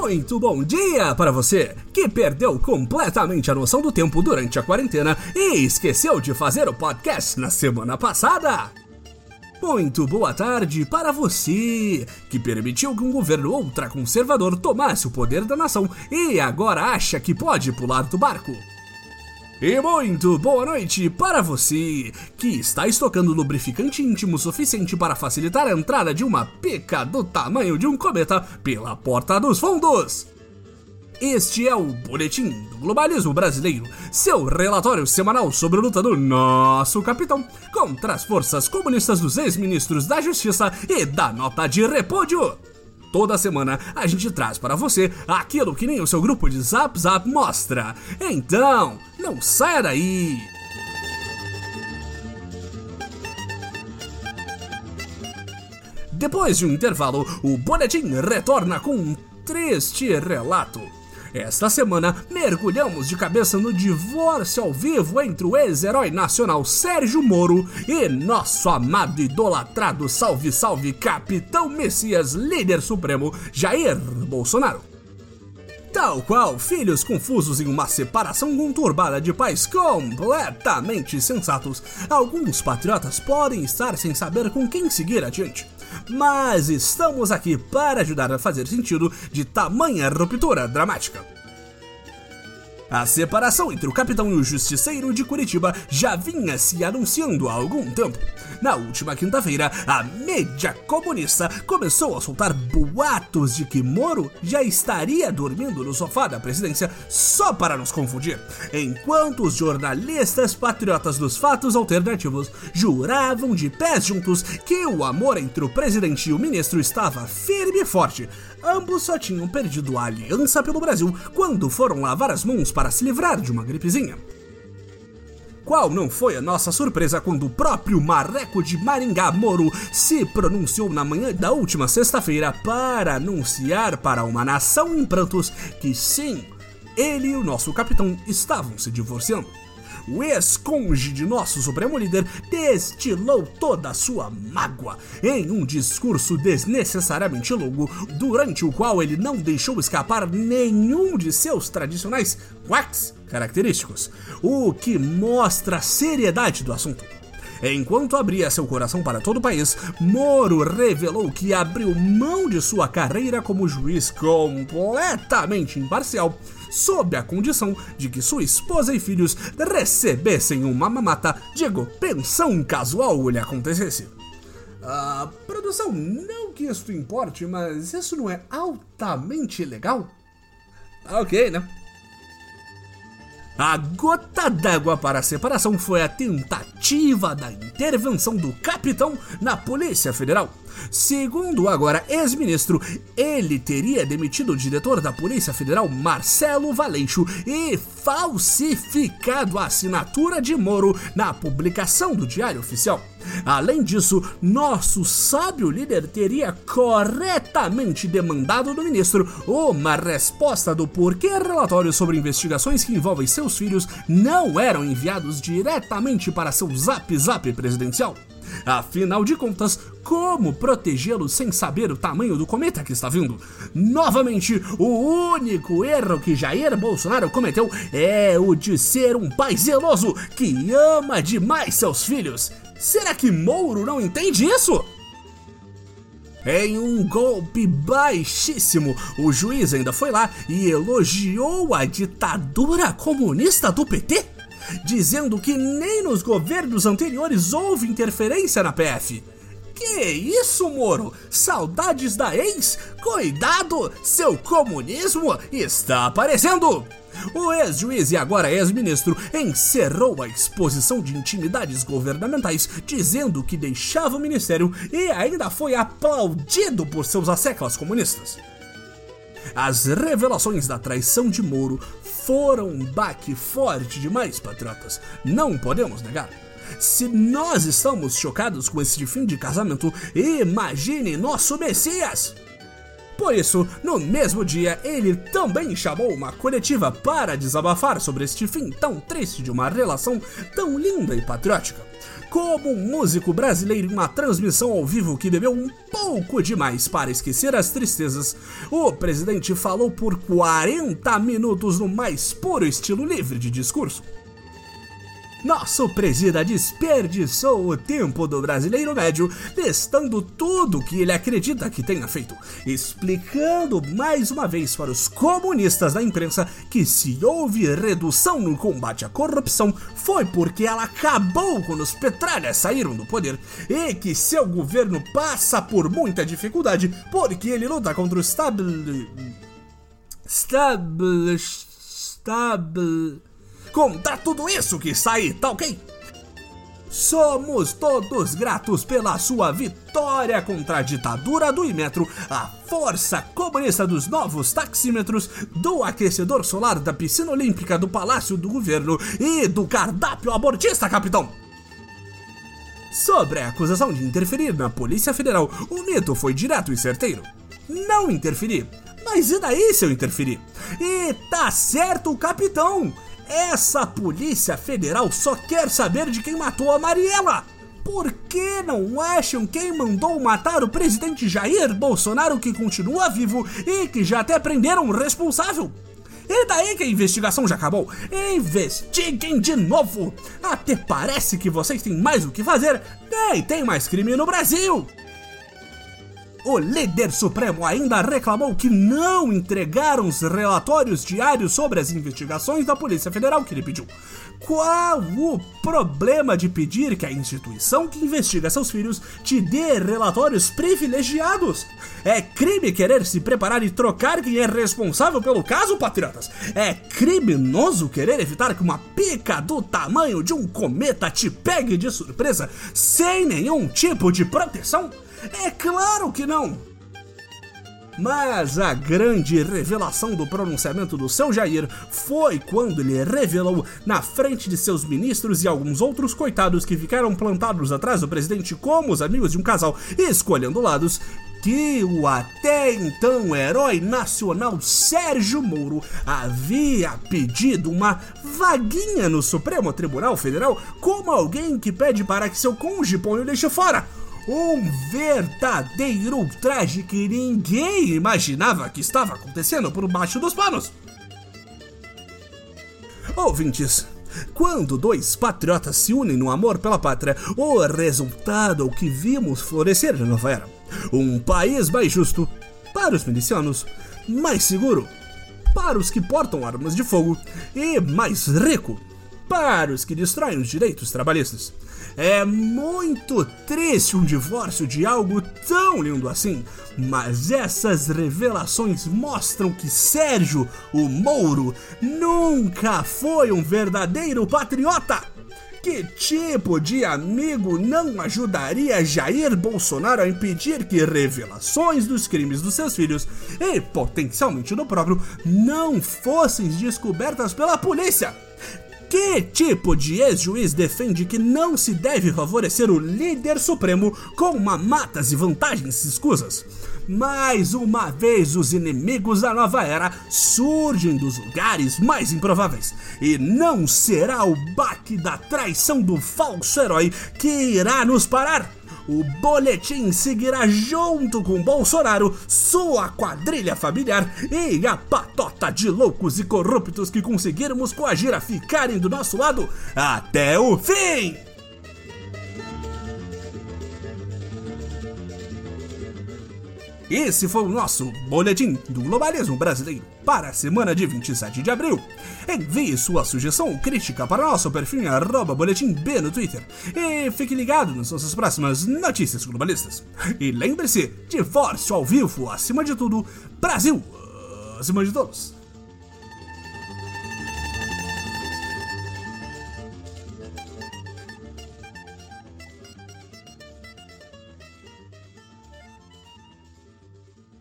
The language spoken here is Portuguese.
Muito bom dia para você que perdeu completamente a noção do tempo durante a quarentena e esqueceu de fazer o podcast na semana passada. Muito boa tarde para você que permitiu que um governo ultraconservador tomasse o poder da nação e agora acha que pode pular do barco. E muito boa noite para você que está estocando lubrificante íntimo suficiente para facilitar a entrada de uma pica do tamanho de um cometa pela porta dos fundos. Este é o Boletim do Globalismo Brasileiro, seu relatório semanal sobre a luta do nosso capitão contra as forças comunistas dos ex-ministros da Justiça e da nota de repúdio. Toda semana a gente traz para você aquilo que nem o seu grupo de Zap Zap mostra. Então, não saia daí! Depois de um intervalo, o boletim retorna com um triste relato. Esta semana, mergulhamos de cabeça no divórcio ao vivo entre o ex-herói nacional Sérgio Moro e nosso amado idolatrado salve salve capitão Messias líder supremo Jair Bolsonaro. Tal qual filhos confusos em uma separação conturbada de pais completamente sensatos, alguns patriotas podem estar sem saber com quem seguir adiante. Mas estamos aqui para ajudar a fazer sentido de tamanha ruptura dramática. A separação entre o capitão e o justiceiro de Curitiba já vinha se anunciando há algum tempo. Na última quinta-feira, a mídia comunista começou a soltar boatos de que Moro já estaria dormindo no sofá da presidência só para nos confundir, enquanto os jornalistas patriotas dos fatos alternativos juravam de pés juntos que o amor entre o presidente e o ministro estava firme e forte, ambos só tinham perdido a aliança pelo Brasil quando foram lavar as mãos para se livrar de uma gripezinha. Qual não foi a nossa surpresa quando o próprio Marreco de Maringá Moro se pronunciou na manhã da última sexta-feira para anunciar para uma nação em prantos que sim, ele e o nosso capitão estavam se divorciando o ex-conge de nosso supremo líder destilou toda a sua mágoa em um discurso desnecessariamente longo, durante o qual ele não deixou escapar nenhum de seus tradicionais quacks característicos, o que mostra a seriedade do assunto. Enquanto abria seu coração para todo o país, Moro revelou que abriu mão de sua carreira como juiz completamente imparcial sob a condição de que sua esposa e filhos recebessem uma mamata, digo, pensão casual lhe acontecesse. Ah, produção, não que isso importe, mas isso não é altamente legal? Ok, né? A gota d'água para a separação foi a tentativa da intervenção do capitão na Polícia Federal. Segundo agora ex-ministro, ele teria demitido o diretor da Polícia Federal, Marcelo Valeixo, e falsificado a assinatura de Moro na publicação do Diário Oficial. Além disso, nosso sábio líder teria corretamente demandado do ministro uma resposta do porquê relatórios sobre investigações que envolvem seus filhos não eram enviados diretamente para seu zap zap presidencial. Afinal de contas, como protegê-lo sem saber o tamanho do cometa que está vindo? Novamente, o único erro que Jair Bolsonaro cometeu é o de ser um pai zeloso que ama demais seus filhos. Será que Mouro não entende isso? Em um golpe baixíssimo, o juiz ainda foi lá e elogiou a ditadura comunista do PT dizendo que nem nos governos anteriores houve interferência na PF. Que isso, Moro? Saudades da ex? Cuidado, seu comunismo está aparecendo! O ex-juiz e agora ex-ministro encerrou a exposição de intimidades governamentais, dizendo que deixava o ministério e ainda foi aplaudido por seus asseclas comunistas. As revelações da traição de Moro foram um baque forte demais, patriotas. Não podemos negar. Se nós estamos chocados com esse fim de casamento, imagine nosso Messias! Por isso, no mesmo dia, ele também chamou uma coletiva para desabafar sobre este fim tão triste de uma relação tão linda e patriótica. como um músico brasileiro em uma transmissão ao vivo que bebeu um pouco demais para esquecer as tristezas, o presidente falou por 40 minutos no mais puro estilo livre de discurso. Nosso presida desperdiçou o tempo do brasileiro médio testando tudo que ele acredita que tenha feito, explicando mais uma vez para os comunistas da imprensa que se houve redução no combate à corrupção foi porque ela acabou quando os petralhas saíram do poder e que seu governo passa por muita dificuldade porque ele luta contra o stabil... stabil... stabil contar tudo isso que sai, tá ok? Somos todos gratos pela sua vitória contra a ditadura do Imetro, a força comunista dos novos taxímetros, do aquecedor solar da piscina olímpica do Palácio do Governo e do cardápio abortista, capitão! Sobre a acusação de interferir na Polícia Federal, o mito foi direto e certeiro. Não interferir. Mas e daí se eu interferir? E tá certo o capitão! Essa Polícia Federal só quer saber de quem matou a Mariela. Por que não acham quem mandou matar o presidente Jair Bolsonaro, que continua vivo e que já até prenderam o responsável? E daí que a investigação já acabou? Investiguem de novo! Até parece que vocês têm mais o que fazer, nem tem mais crime no Brasil! O líder supremo ainda reclamou que não entregaram os relatórios diários sobre as investigações da Polícia Federal que ele pediu. Qual o problema de pedir que a instituição que investiga seus filhos te dê relatórios privilegiados? É crime querer se preparar e trocar quem é responsável pelo caso, patriotas? É criminoso querer evitar que uma pica do tamanho de um cometa te pegue de surpresa sem nenhum tipo de proteção? É claro que não! Mas a grande revelação do pronunciamento do seu Jair foi quando ele revelou, na frente de seus ministros e alguns outros coitados que ficaram plantados atrás do presidente como os amigos de um casal, escolhendo lados, que o até então herói nacional Sérgio Moro havia pedido uma vaguinha no Supremo Tribunal Federal como alguém que pede para que seu cônjuge o lixo fora um verdadeiro ultraje que ninguém imaginava que estava acontecendo por baixo dos panos. Ouvintes, quando dois patriotas se unem no amor pela pátria, o resultado é o que vimos florescer na nova era. Um país mais justo para os milicianos, mais seguro para os que portam armas de fogo e mais rico para os que destroem os direitos trabalhistas. É muito triste um divórcio de algo tão lindo assim, mas essas revelações mostram que Sérgio, o Mouro, nunca foi um verdadeiro patriota. Que tipo de amigo não ajudaria Jair Bolsonaro a impedir que revelações dos crimes dos seus filhos e potencialmente do próprio não fossem descobertas pela polícia? Que tipo de ex-juiz defende que não se deve favorecer o líder supremo com mamatas e vantagens escusas? Mais uma vez, os inimigos da nova era surgem dos lugares mais improváveis. E não será o baque da traição do falso herói que irá nos parar. O boletim seguirá junto com Bolsonaro, sua quadrilha familiar e a patota de loucos e corruptos que conseguirmos coagir a ficarem do nosso lado até o fim! Esse foi o nosso Boletim do Globalismo Brasileiro para a semana de 27 de abril. Envie sua sugestão ou crítica para nosso perfil em boletim B no Twitter e fique ligado nas nossas próximas notícias globalistas. E lembre-se, divórcio ao vivo, acima de tudo, Brasil acima de todos.